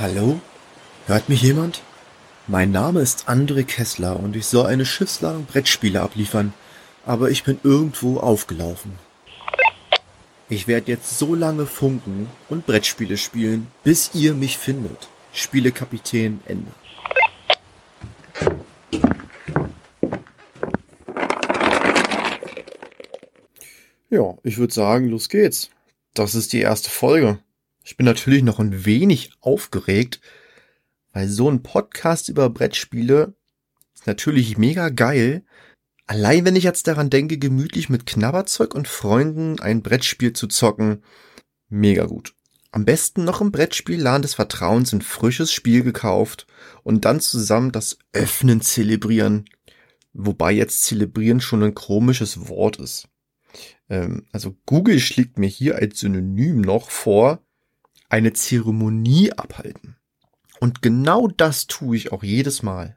Hallo? Hört mich jemand? Mein Name ist André Kessler und ich soll eine Schiffsladung Brettspiele abliefern, aber ich bin irgendwo aufgelaufen. Ich werde jetzt so lange funken und Brettspiele spielen, bis ihr mich findet. Spielekapitän Ende. Ja, ich würde sagen, los geht's. Das ist die erste Folge. Ich bin natürlich noch ein wenig aufgeregt, weil so ein Podcast über Brettspiele ist natürlich mega geil. Allein wenn ich jetzt daran denke, gemütlich mit Knabberzeug und Freunden ein Brettspiel zu zocken, mega gut. Am besten noch im Brettspielladen des Vertrauens ein frisches Spiel gekauft und dann zusammen das Öffnen zelebrieren. Wobei jetzt zelebrieren schon ein komisches Wort ist. Ähm, also Google schlägt mir hier als Synonym noch vor, eine Zeremonie abhalten. Und genau das tue ich auch jedes Mal.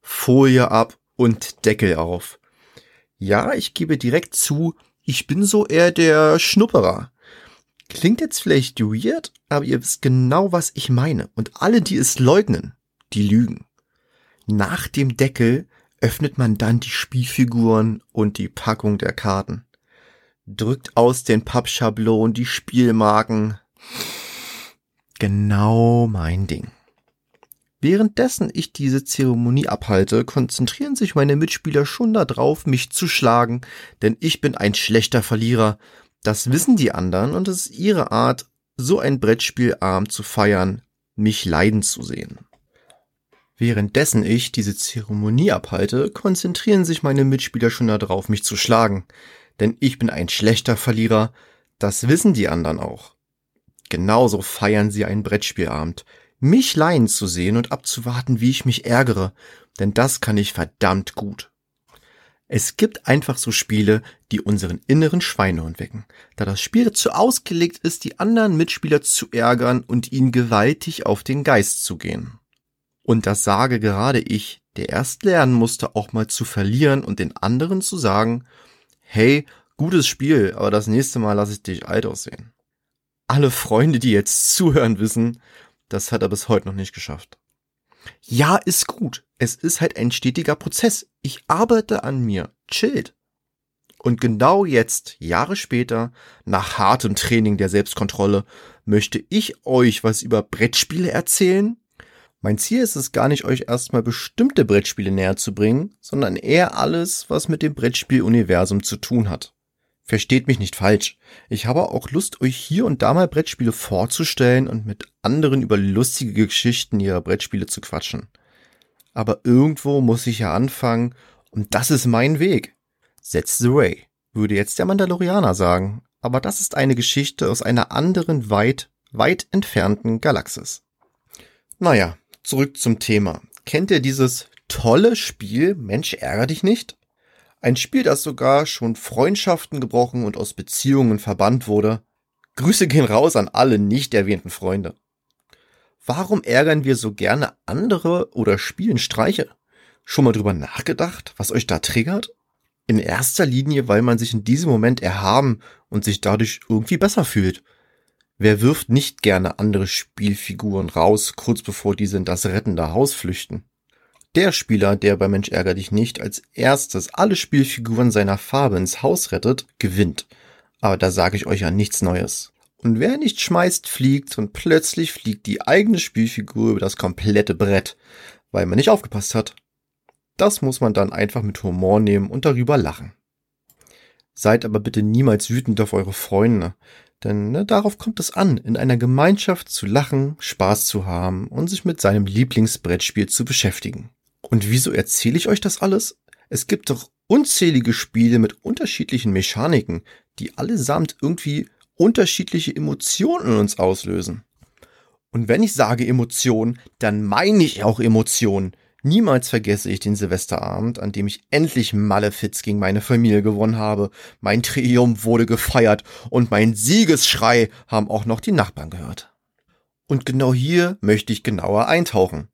Folie ab und Deckel auf. Ja, ich gebe direkt zu, ich bin so eher der Schnupperer. Klingt jetzt vielleicht weird, aber ihr wisst genau, was ich meine. Und alle, die es leugnen, die lügen. Nach dem Deckel öffnet man dann die Spielfiguren und die Packung der Karten. Drückt aus den Pappschablonen die Spielmarken. Genau mein Ding. Währenddessen ich diese Zeremonie abhalte, konzentrieren sich meine Mitspieler schon darauf, mich zu schlagen, denn ich bin ein schlechter Verlierer. Das wissen die anderen und es ist ihre Art, so ein Brettspielabend zu feiern, mich leiden zu sehen. Währenddessen ich diese Zeremonie abhalte, konzentrieren sich meine Mitspieler schon darauf, mich zu schlagen, denn ich bin ein schlechter Verlierer, das wissen die anderen auch. Genauso feiern sie einen Brettspielabend, mich leiden zu sehen und abzuwarten, wie ich mich ärgere, denn das kann ich verdammt gut. Es gibt einfach so Spiele, die unseren inneren Schweinehund wecken, da das Spiel dazu ausgelegt ist, die anderen Mitspieler zu ärgern und ihnen gewaltig auf den Geist zu gehen. Und das sage gerade ich, der erst lernen musste, auch mal zu verlieren und den anderen zu sagen, hey, gutes Spiel, aber das nächste Mal lasse ich dich alt aussehen. Alle Freunde, die jetzt zuhören, wissen, das hat er bis heute noch nicht geschafft. Ja, ist gut. Es ist halt ein stetiger Prozess. Ich arbeite an mir. Chillt. Und genau jetzt, Jahre später, nach hartem Training der Selbstkontrolle, möchte ich euch was über Brettspiele erzählen. Mein Ziel ist es gar nicht, euch erstmal bestimmte Brettspiele näher zu bringen, sondern eher alles, was mit dem Brettspieluniversum zu tun hat. Versteht mich nicht falsch. Ich habe auch Lust, euch hier und da mal Brettspiele vorzustellen und mit anderen über lustige Geschichten ihrer Brettspiele zu quatschen. Aber irgendwo muss ich ja anfangen und das ist mein Weg. That's the way, würde jetzt der Mandalorianer sagen. Aber das ist eine Geschichte aus einer anderen, weit, weit entfernten Galaxis. Naja, zurück zum Thema. Kennt ihr dieses tolle Spiel Mensch ärger dich nicht? Ein Spiel, das sogar schon Freundschaften gebrochen und aus Beziehungen verbannt wurde. Grüße gehen raus an alle nicht erwähnten Freunde. Warum ärgern wir so gerne andere oder spielen Streiche? Schon mal drüber nachgedacht, was euch da triggert? In erster Linie, weil man sich in diesem Moment erhaben und sich dadurch irgendwie besser fühlt. Wer wirft nicht gerne andere Spielfiguren raus, kurz bevor diese in das rettende Haus flüchten? Der Spieler, der bei Mensch ärger dich nicht als erstes alle Spielfiguren seiner Farbe ins Haus rettet, gewinnt. Aber da sage ich euch ja nichts Neues. Und wer nicht schmeißt, fliegt und plötzlich fliegt die eigene Spielfigur über das komplette Brett, weil man nicht aufgepasst hat. Das muss man dann einfach mit Humor nehmen und darüber lachen. Seid aber bitte niemals wütend auf eure Freunde, denn ne, darauf kommt es an, in einer Gemeinschaft zu lachen, Spaß zu haben und sich mit seinem Lieblingsbrettspiel zu beschäftigen. Und wieso erzähle ich euch das alles? Es gibt doch unzählige Spiele mit unterschiedlichen Mechaniken, die allesamt irgendwie unterschiedliche Emotionen in uns auslösen. Und wenn ich sage Emotionen, dann meine ich auch Emotionen. Niemals vergesse ich den Silvesterabend, an dem ich endlich Malefiz gegen meine Familie gewonnen habe. Mein Triumph wurde gefeiert und mein Siegesschrei haben auch noch die Nachbarn gehört. Und genau hier möchte ich genauer eintauchen.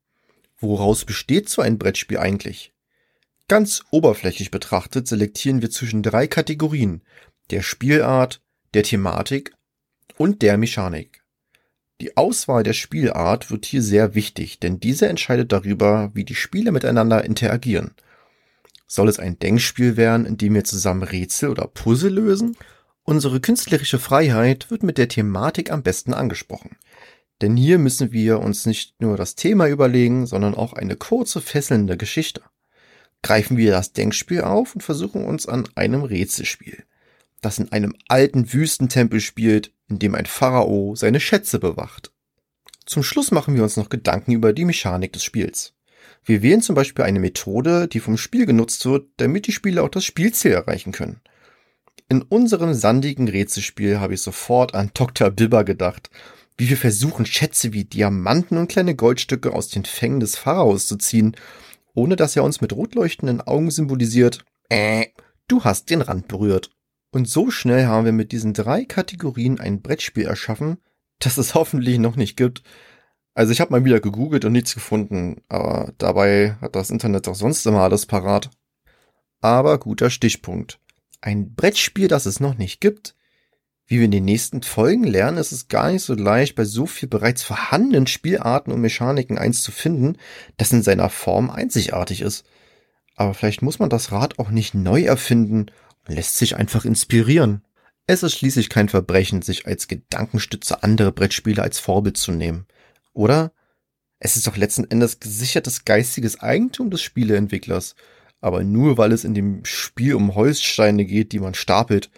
Woraus besteht so ein Brettspiel eigentlich? Ganz oberflächlich betrachtet selektieren wir zwischen drei Kategorien, der Spielart, der Thematik und der Mechanik. Die Auswahl der Spielart wird hier sehr wichtig, denn diese entscheidet darüber, wie die Spieler miteinander interagieren. Soll es ein Denkspiel werden, in dem wir zusammen Rätsel oder Puzzle lösen? Unsere künstlerische Freiheit wird mit der Thematik am besten angesprochen. Denn hier müssen wir uns nicht nur das Thema überlegen, sondern auch eine kurze, fesselnde Geschichte. Greifen wir das Denkspiel auf und versuchen uns an einem Rätselspiel, das in einem alten Wüstentempel spielt, in dem ein Pharao seine Schätze bewacht. Zum Schluss machen wir uns noch Gedanken über die Mechanik des Spiels. Wir wählen zum Beispiel eine Methode, die vom Spiel genutzt wird, damit die Spieler auch das Spielziel erreichen können. In unserem sandigen Rätselspiel habe ich sofort an Dr. Bibber gedacht, wie wir versuchen, Schätze wie Diamanten und kleine Goldstücke aus den Fängen des Pharaos zu ziehen, ohne dass er uns mit rotleuchtenden Augen symbolisiert, äh, du hast den Rand berührt. Und so schnell haben wir mit diesen drei Kategorien ein Brettspiel erschaffen, das es hoffentlich noch nicht gibt. Also ich habe mal wieder gegoogelt und nichts gefunden, aber dabei hat das Internet doch sonst immer alles parat. Aber guter Stichpunkt. Ein Brettspiel, das es noch nicht gibt. Wie wir in den nächsten Folgen lernen, ist es gar nicht so leicht, bei so viel bereits vorhandenen Spielarten und Mechaniken eins zu finden, das in seiner Form einzigartig ist. Aber vielleicht muss man das Rad auch nicht neu erfinden lässt sich einfach inspirieren. Es ist schließlich kein Verbrechen, sich als Gedankenstütze andere Brettspiele als Vorbild zu nehmen. Oder? Es ist doch letzten Endes gesichertes geistiges Eigentum des Spieleentwicklers. Aber nur weil es in dem Spiel um Holzsteine geht, die man stapelt.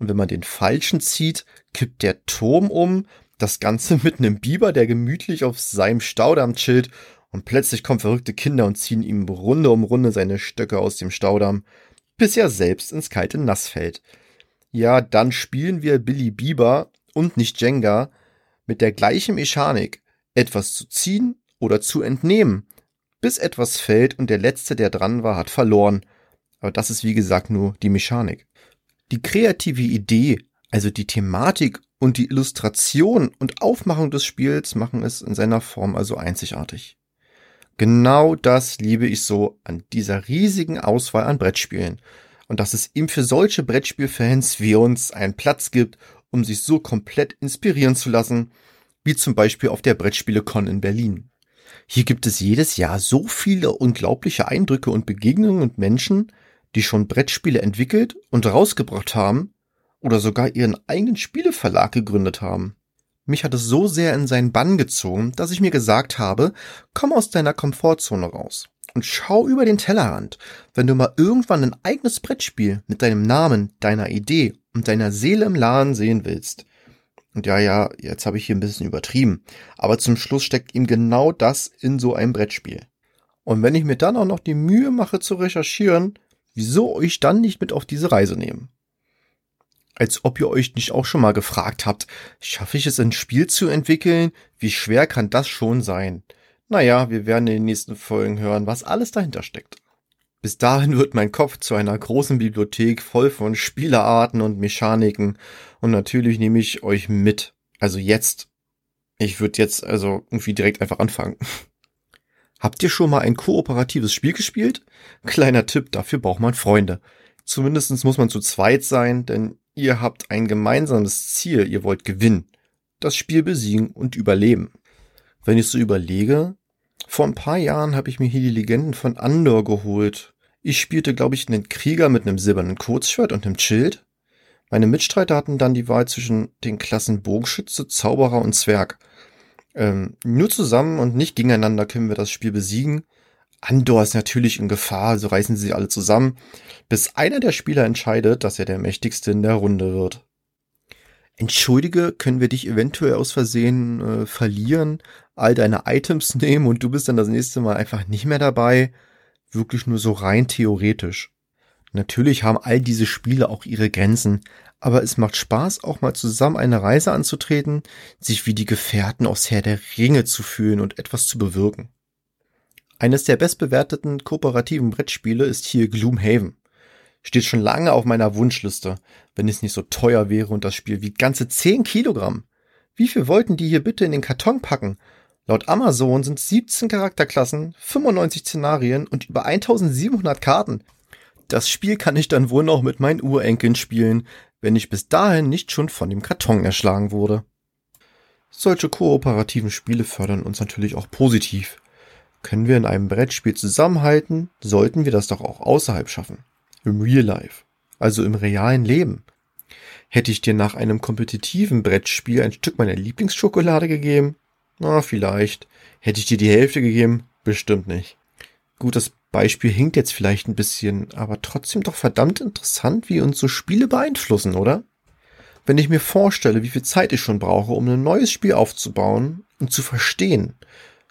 Und wenn man den falschen zieht, kippt der Turm um, das Ganze mit einem Biber, der gemütlich auf seinem Staudamm chillt, und plötzlich kommen verrückte Kinder und ziehen ihm Runde um Runde seine Stöcke aus dem Staudamm bis er selbst ins kalte Nass fällt. Ja, dann spielen wir Billy Bieber und nicht Jenga mit der gleichen Mechanik, etwas zu ziehen oder zu entnehmen, bis etwas fällt und der Letzte, der dran war, hat verloren. Aber das ist wie gesagt nur die Mechanik. Die kreative Idee, also die Thematik und die Illustration und Aufmachung des Spiels machen es in seiner Form also einzigartig. Genau das liebe ich so an dieser riesigen Auswahl an Brettspielen. Und dass es ihm für solche Brettspielfans wie uns einen Platz gibt, um sich so komplett inspirieren zu lassen, wie zum Beispiel auf der Brettspielecon in Berlin. Hier gibt es jedes Jahr so viele unglaubliche Eindrücke und Begegnungen und Menschen, die schon Brettspiele entwickelt und rausgebracht haben oder sogar ihren eigenen Spieleverlag gegründet haben. Mich hat es so sehr in seinen Bann gezogen, dass ich mir gesagt habe, komm aus deiner Komfortzone raus und schau über den Tellerrand, wenn du mal irgendwann ein eigenes Brettspiel mit deinem Namen, deiner Idee und deiner Seele im Laden sehen willst. Und ja, ja, jetzt habe ich hier ein bisschen übertrieben, aber zum Schluss steckt ihm genau das in so einem Brettspiel. Und wenn ich mir dann auch noch die Mühe mache zu recherchieren, wieso euch dann nicht mit auf diese Reise nehmen? als ob ihr euch nicht auch schon mal gefragt habt, schaffe ich es ein Spiel zu entwickeln? Wie schwer kann das schon sein? Naja, wir werden in den nächsten Folgen hören, was alles dahinter steckt. Bis dahin wird mein Kopf zu einer großen Bibliothek voll von Spielerarten und Mechaniken und natürlich nehme ich euch mit. Also jetzt. Ich würde jetzt also irgendwie direkt einfach anfangen. Habt ihr schon mal ein kooperatives Spiel gespielt? Kleiner Tipp, dafür braucht man Freunde. Zumindestens muss man zu zweit sein, denn Ihr habt ein gemeinsames Ziel, ihr wollt gewinnen. Das Spiel besiegen und überleben. Wenn ich so überlege, vor ein paar Jahren habe ich mir hier die Legenden von Andor geholt. Ich spielte, glaube ich, einen Krieger mit einem silbernen Kurzschwert und einem Schild. Meine Mitstreiter hatten dann die Wahl zwischen den Klassen Bogenschütze, Zauberer und Zwerg. Ähm, nur zusammen und nicht gegeneinander können wir das Spiel besiegen. Andor ist natürlich in Gefahr, so reißen sie alle zusammen, bis einer der Spieler entscheidet, dass er der mächtigste in der Runde wird. Entschuldige, können wir dich eventuell aus Versehen äh, verlieren, all deine Items nehmen und du bist dann das nächste Mal einfach nicht mehr dabei? Wirklich nur so rein theoretisch. Natürlich haben all diese Spiele auch ihre Grenzen, aber es macht Spaß, auch mal zusammen eine Reise anzutreten, sich wie die Gefährten aufs Heer der Ringe zu fühlen und etwas zu bewirken. Eines der bestbewerteten kooperativen Brettspiele ist hier Gloomhaven. Steht schon lange auf meiner Wunschliste, wenn es nicht so teuer wäre und das Spiel wiegt ganze 10 Kilogramm. Wie viel wollten die hier bitte in den Karton packen? Laut Amazon sind 17 Charakterklassen, 95 Szenarien und über 1700 Karten. Das Spiel kann ich dann wohl noch mit meinen Urenkeln spielen, wenn ich bis dahin nicht schon von dem Karton erschlagen wurde. Solche kooperativen Spiele fördern uns natürlich auch positiv. Können wir in einem Brettspiel zusammenhalten, sollten wir das doch auch außerhalb schaffen. Im Real Life. Also im realen Leben. Hätte ich dir nach einem kompetitiven Brettspiel ein Stück meiner Lieblingsschokolade gegeben? Na, vielleicht. Hätte ich dir die Hälfte gegeben? Bestimmt nicht. Gut, das Beispiel hinkt jetzt vielleicht ein bisschen, aber trotzdem doch verdammt interessant, wie uns so Spiele beeinflussen, oder? Wenn ich mir vorstelle, wie viel Zeit ich schon brauche, um ein neues Spiel aufzubauen und zu verstehen,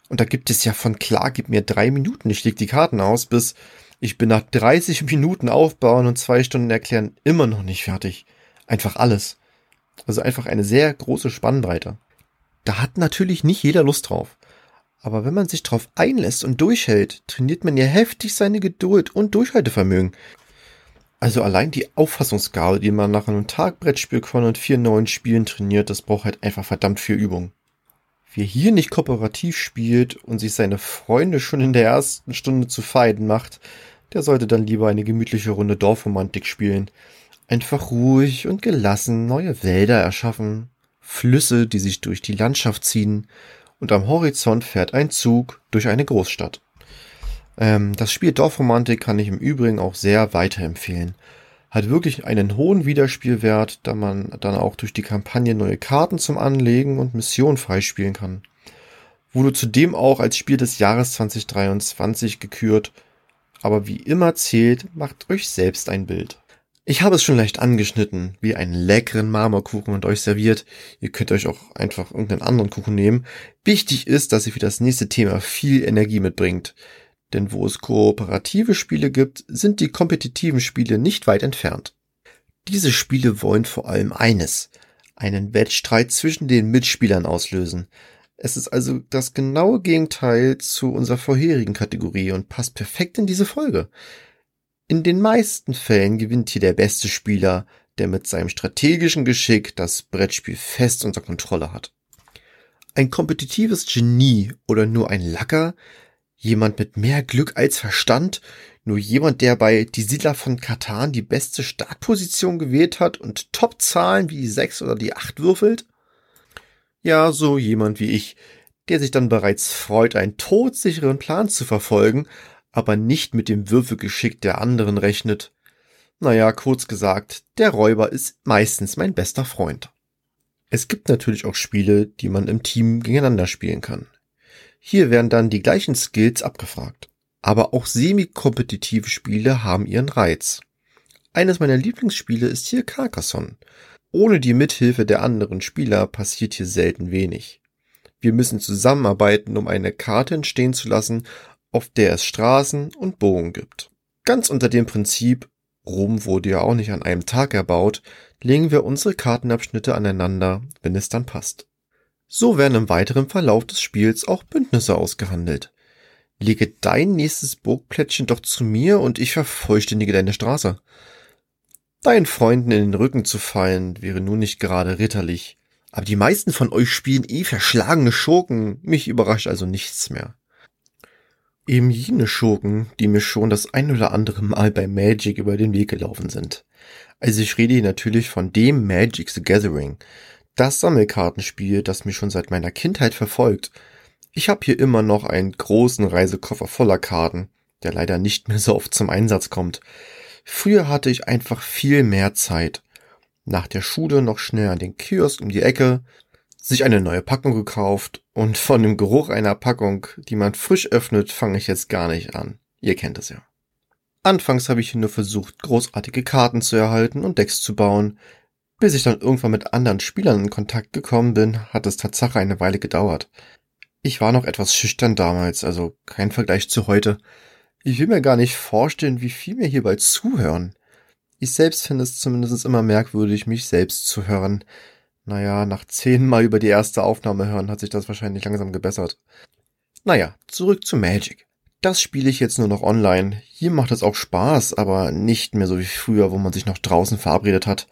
und da gibt es ja von klar, gib mir drei Minuten, ich leg die Karten aus, bis ich bin nach 30 Minuten aufbauen und zwei Stunden erklären immer noch nicht fertig. Einfach alles. Also einfach eine sehr große Spannbreite. Da hat natürlich nicht jeder Lust drauf. Aber wenn man sich drauf einlässt und durchhält, trainiert man ja heftig seine Geduld und Durchhaltevermögen. Also allein die Auffassungsgabe, die man nach einem Tag Brettspiel und vier neuen Spielen trainiert, das braucht halt einfach verdammt viel Übung. Wer hier nicht kooperativ spielt und sich seine Freunde schon in der ersten Stunde zu Feinden macht, der sollte dann lieber eine gemütliche Runde Dorfromantik spielen. Einfach ruhig und gelassen neue Wälder erschaffen, Flüsse, die sich durch die Landschaft ziehen, und am Horizont fährt ein Zug durch eine Großstadt. Ähm, das Spiel Dorfromantik kann ich im Übrigen auch sehr weiterempfehlen. Hat wirklich einen hohen Wiederspielwert, da man dann auch durch die Kampagne neue Karten zum Anlegen und Missionen freispielen kann. Wurde zudem auch als Spiel des Jahres 2023 gekürt. Aber wie immer zählt, macht euch selbst ein Bild. Ich habe es schon leicht angeschnitten, wie einen leckeren Marmorkuchen und euch serviert. Ihr könnt euch auch einfach irgendeinen anderen Kuchen nehmen. Wichtig ist, dass ihr für das nächste Thema viel Energie mitbringt. Denn wo es kooperative Spiele gibt, sind die kompetitiven Spiele nicht weit entfernt. Diese Spiele wollen vor allem eines, einen Wettstreit zwischen den Mitspielern auslösen. Es ist also das genaue Gegenteil zu unserer vorherigen Kategorie und passt perfekt in diese Folge. In den meisten Fällen gewinnt hier der beste Spieler, der mit seinem strategischen Geschick das Brettspiel fest unter Kontrolle hat. Ein kompetitives Genie oder nur ein Lacker, jemand mit mehr Glück als Verstand, nur jemand, der bei Die Siedler von Katan die beste Startposition gewählt hat und Topzahlen wie die 6 oder die 8 würfelt? Ja, so jemand wie ich, der sich dann bereits freut, einen todsicheren Plan zu verfolgen, aber nicht mit dem Würfelgeschick der anderen rechnet. Naja, kurz gesagt, der Räuber ist meistens mein bester Freund. Es gibt natürlich auch Spiele, die man im Team gegeneinander spielen kann. Hier werden dann die gleichen Skills abgefragt. Aber auch semi-kompetitive Spiele haben ihren Reiz. Eines meiner Lieblingsspiele ist hier Carcassonne. Ohne die Mithilfe der anderen Spieler passiert hier selten wenig. Wir müssen zusammenarbeiten, um eine Karte entstehen zu lassen auf der es Straßen und Bogen gibt. Ganz unter dem Prinzip, Rom wurde ja auch nicht an einem Tag erbaut, legen wir unsere Kartenabschnitte aneinander, wenn es dann passt. So werden im weiteren Verlauf des Spiels auch Bündnisse ausgehandelt. Lege dein nächstes Burgplättchen doch zu mir und ich vervollständige deine Straße. Deinen Freunden in den Rücken zu fallen, wäre nun nicht gerade ritterlich. Aber die meisten von euch spielen eh verschlagene Schurken, mich überrascht also nichts mehr. Eben jene Schurken, die mir schon das ein oder andere Mal bei Magic über den Weg gelaufen sind. Also ich rede hier natürlich von dem Magic the Gathering. Das Sammelkartenspiel, das mich schon seit meiner Kindheit verfolgt. Ich habe hier immer noch einen großen Reisekoffer voller Karten, der leider nicht mehr so oft zum Einsatz kommt. Früher hatte ich einfach viel mehr Zeit. Nach der Schule noch schnell an den Kiosk um die Ecke, sich eine neue Packung gekauft und von dem Geruch einer Packung, die man frisch öffnet, fange ich jetzt gar nicht an. Ihr kennt es ja. Anfangs habe ich nur versucht, großartige Karten zu erhalten und Decks zu bauen. Bis ich dann irgendwann mit anderen Spielern in Kontakt gekommen bin, hat es Tatsache eine Weile gedauert. Ich war noch etwas schüchtern damals, also kein Vergleich zu heute. Ich will mir gar nicht vorstellen, wie viel mir hierbei zuhören. Ich selbst finde es zumindest immer merkwürdig, mich selbst zu hören. Naja, nach zehnmal über die erste Aufnahme hören hat sich das wahrscheinlich langsam gebessert. Naja, zurück zu Magic. Das spiele ich jetzt nur noch online. Hier macht es auch Spaß, aber nicht mehr so wie früher, wo man sich noch draußen verabredet hat.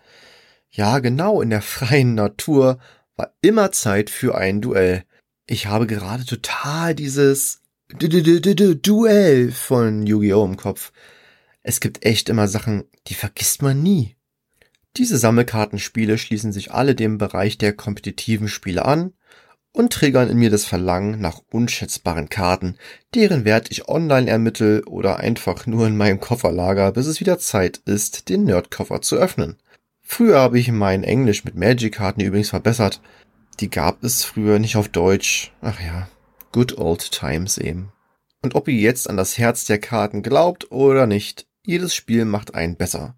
Ja, genau, in der freien Natur war immer Zeit für ein Duell. Ich habe gerade total dieses Duell von Yu-Gi-Oh! im Kopf. Es gibt echt immer Sachen, die vergisst man nie. Diese Sammelkartenspiele schließen sich alle dem Bereich der kompetitiven Spiele an und triggern in mir das Verlangen nach unschätzbaren Karten, deren Wert ich online ermittle oder einfach nur in meinem Koffer lager, bis es wieder Zeit ist, den Nerdkoffer zu öffnen. Früher habe ich mein Englisch mit Magic-Karten übrigens verbessert. Die gab es früher nicht auf Deutsch. Ach ja, good old times eben. Und ob ihr jetzt an das Herz der Karten glaubt oder nicht, jedes Spiel macht einen besser.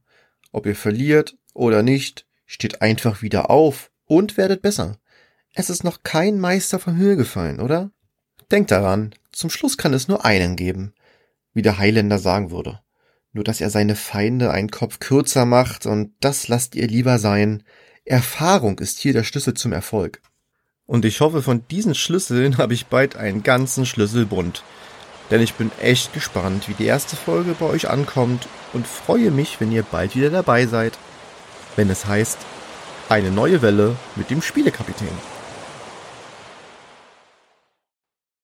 Ob ihr verliert oder nicht, steht einfach wieder auf und werdet besser. Es ist noch kein Meister vom Himmel gefallen, oder? Denkt daran, zum Schluss kann es nur einen geben, wie der Highlander sagen würde. Nur dass er seine Feinde einen Kopf kürzer macht und das lasst ihr lieber sein. Erfahrung ist hier der Schlüssel zum Erfolg. Und ich hoffe, von diesen Schlüsseln habe ich bald einen ganzen Schlüsselbund. Denn ich bin echt gespannt, wie die erste Folge bei euch ankommt und freue mich, wenn ihr bald wieder dabei seid, wenn es heißt, eine neue Welle mit dem Spielekapitän.